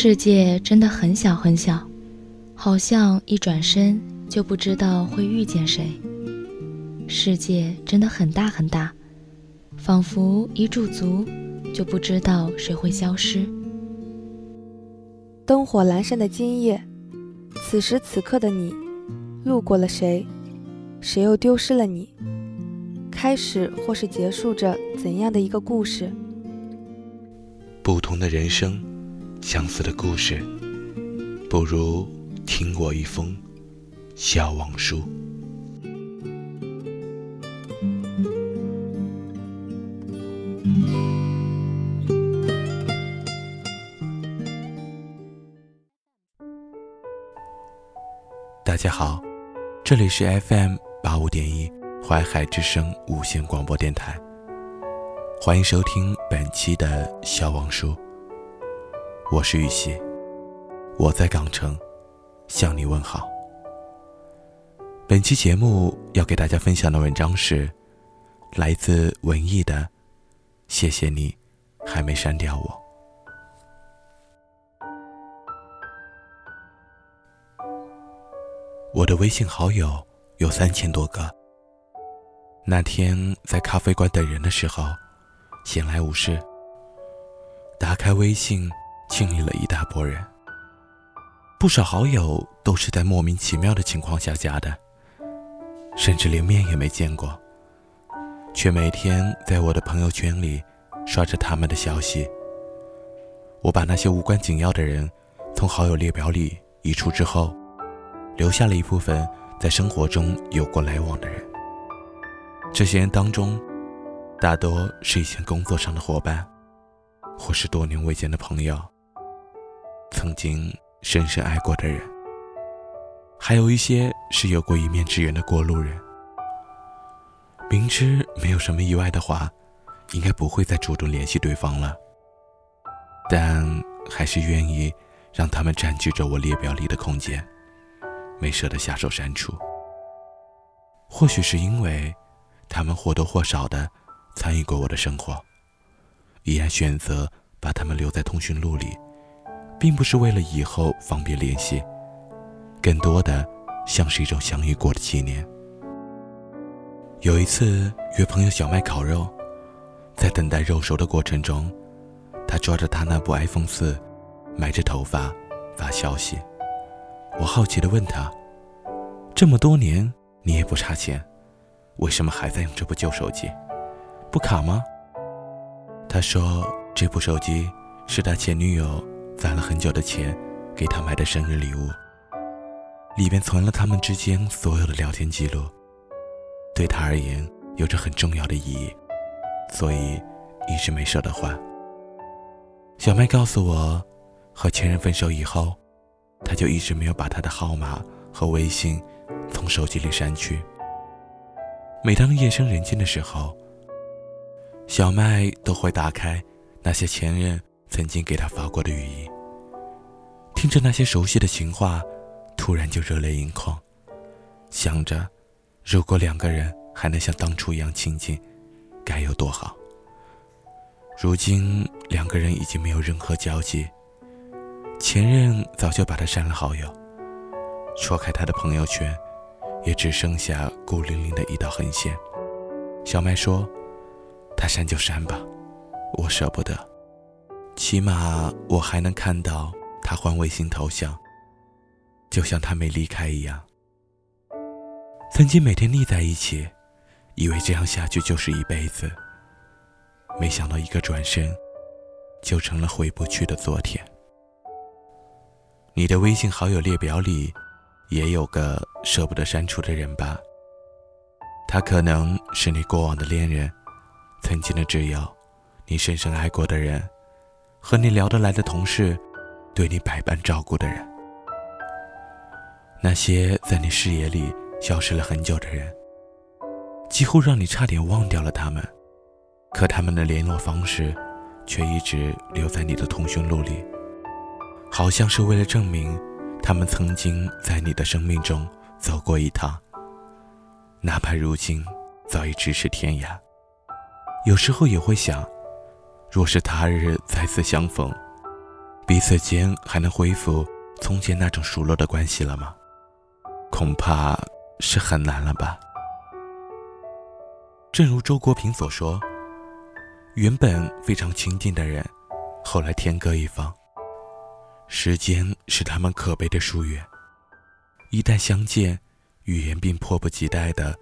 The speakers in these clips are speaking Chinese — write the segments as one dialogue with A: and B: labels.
A: 世界真的很小很小，好像一转身就不知道会遇见谁。世界真的很大很大，仿佛一驻足就不知道谁会消失。
B: 灯火阑珊的今夜，此时此刻的你，路过了谁？谁又丢失了你？开始或是结束着怎样的一个故事？
C: 不同的人生，相似的故事，不如听我一封小往书。大家好，这里是 FM 八五点一淮海之声无线广播电台，欢迎收听本期的小王书。我是玉溪，我在港城向你问好。本期节目要给大家分享的文章是来自文艺的，谢谢你还没删掉我。我的微信好友有三千多个。那天在咖啡馆等人的时候，闲来无事，打开微信清理了一大波人。不少好友都是在莫名其妙的情况下加的，甚至连面也没见过，却每天在我的朋友圈里刷着他们的消息。我把那些无关紧要的人从好友列表里移除之后。留下了一部分在生活中有过来往的人。这些人当中，大多是以前工作上的伙伴，或是多年未见的朋友，曾经深深爱过的人，还有一些是有过一面之缘的过路人。明知没有什么意外的话，应该不会再主动联系对方了，但还是愿意让他们占据着我列表里的空间。没舍得下手删除，或许是因为他们或多或少的参与过我的生活，依然选择把他们留在通讯录里，并不是为了以后方便联系，更多的像是一种相遇过的纪念。有一次约朋友小麦烤肉，在等待肉熟的过程中，他抓着他那部 iPhone 四，埋着头发发消息。我好奇地问他：“这么多年你也不差钱，为什么还在用这部旧手机？不卡吗？”他说：“这部手机是他前女友攒了很久的钱给他买的生日礼物，里边存了他们之间所有的聊天记录，对他而言有着很重要的意义，所以一直没舍得换。”小麦告诉我，和前任分手以后。他就一直没有把他的号码和微信从手机里删去。每当夜深人静的时候，小麦都会打开那些前任曾经给他发过的语音，听着那些熟悉的情话，突然就热泪盈眶，想着如果两个人还能像当初一样亲近，该有多好。如今两个人已经没有任何交集。前任早就把他删了好友，戳开他的朋友圈，也只剩下孤零零的一道横线。小麦说：“他删就删吧，我舍不得，起码我还能看到他换微信头像，就像他没离开一样。曾经每天腻在一起，以为这样下去就是一辈子，没想到一个转身，就成了回不去的昨天。”你的微信好友列表里，也有个舍不得删除的人吧？他可能是你过往的恋人，曾经的挚友，你深深爱过的人，和你聊得来的同事，对你百般照顾的人。那些在你视野里消失了很久的人，几乎让你差点忘掉了他们，可他们的联络方式，却一直留在你的通讯录里。好像是为了证明，他们曾经在你的生命中走过一趟。哪怕如今早已咫尺天涯，有时候也会想，若是他日再次相逢，彼此间还能恢复从前那种熟络的关系了吗？恐怕是很难了吧。正如周国平所说，原本非常亲近的人，后来天各一方。时间是他们可悲的疏远，一旦相见，语言便迫不及待地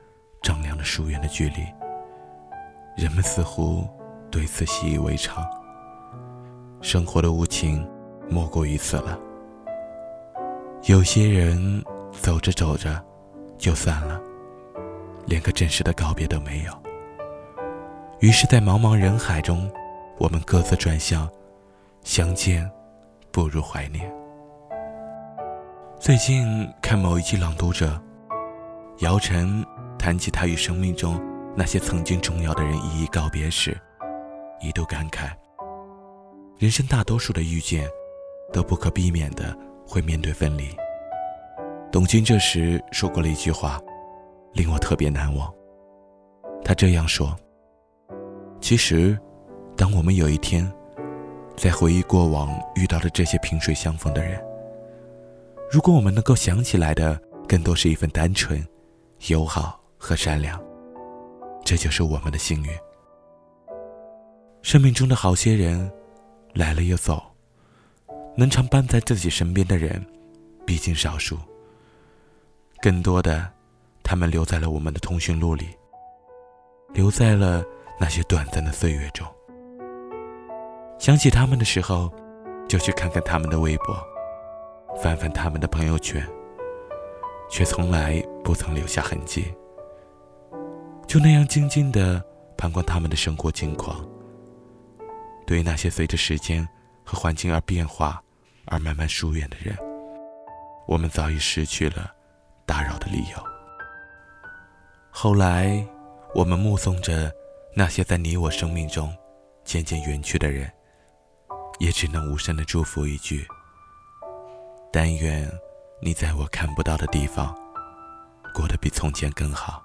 C: 丈量了疏远的距离。人们似乎对此习以为常。生活的无情，莫过于此了。有些人走着走着就散了，连个正式的告别都没有。于是，在茫茫人海中，我们各自转向，相见。不如怀念。最近看某一期《朗读者》，姚晨谈起他与生命中那些曾经重要的人一一告别时，一度感慨：人生大多数的遇见，都不可避免的会面对分离。董卿这时说过了一句话，令我特别难忘。他这样说：“其实，当我们有一天……”在回忆过往遇到的这些萍水相逢的人，如果我们能够想起来的更多是一份单纯、友好和善良，这就是我们的幸运。生命中的好些人来了又走，能常伴在自己身边的人毕竟少数。更多的，他们留在了我们的通讯录里，留在了那些短暂的岁月中。想起他们的时候，就去看看他们的微博，翻翻他们的朋友圈，却从来不曾留下痕迹。就那样静静的旁观他们的生活近况。对于那些随着时间和环境而变化而慢慢疏远的人，我们早已失去了打扰的理由。后来，我们目送着那些在你我生命中渐渐远去的人。也只能无声的祝福一句：但愿你在我看不到的地方，过得比从前更好。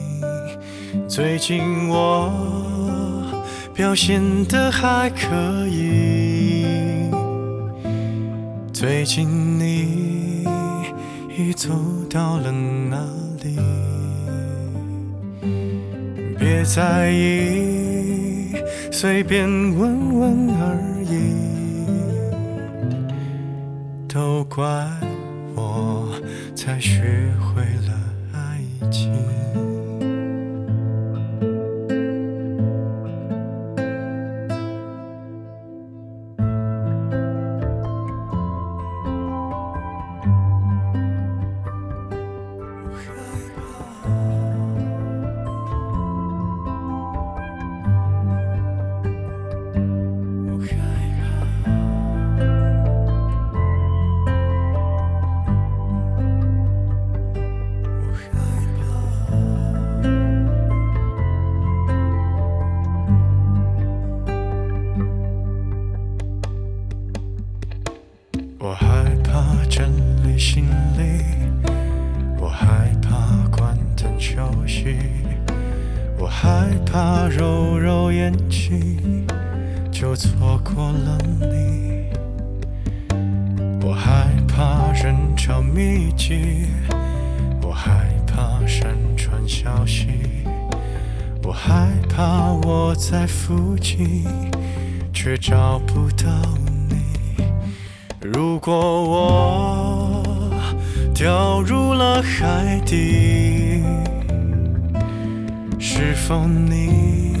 D: 最近我表现的还可以。最近你已走到了哪里？别在意，随便问问而已。都怪我才学会
C: 错过了你。我害怕人潮密集，我害怕山川消息，我害怕我在附近，却找不到你。如果我掉入了海底，是否你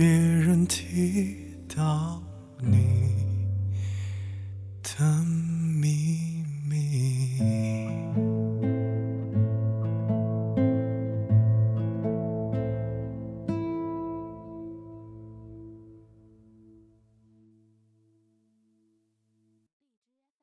C: 别人提到你。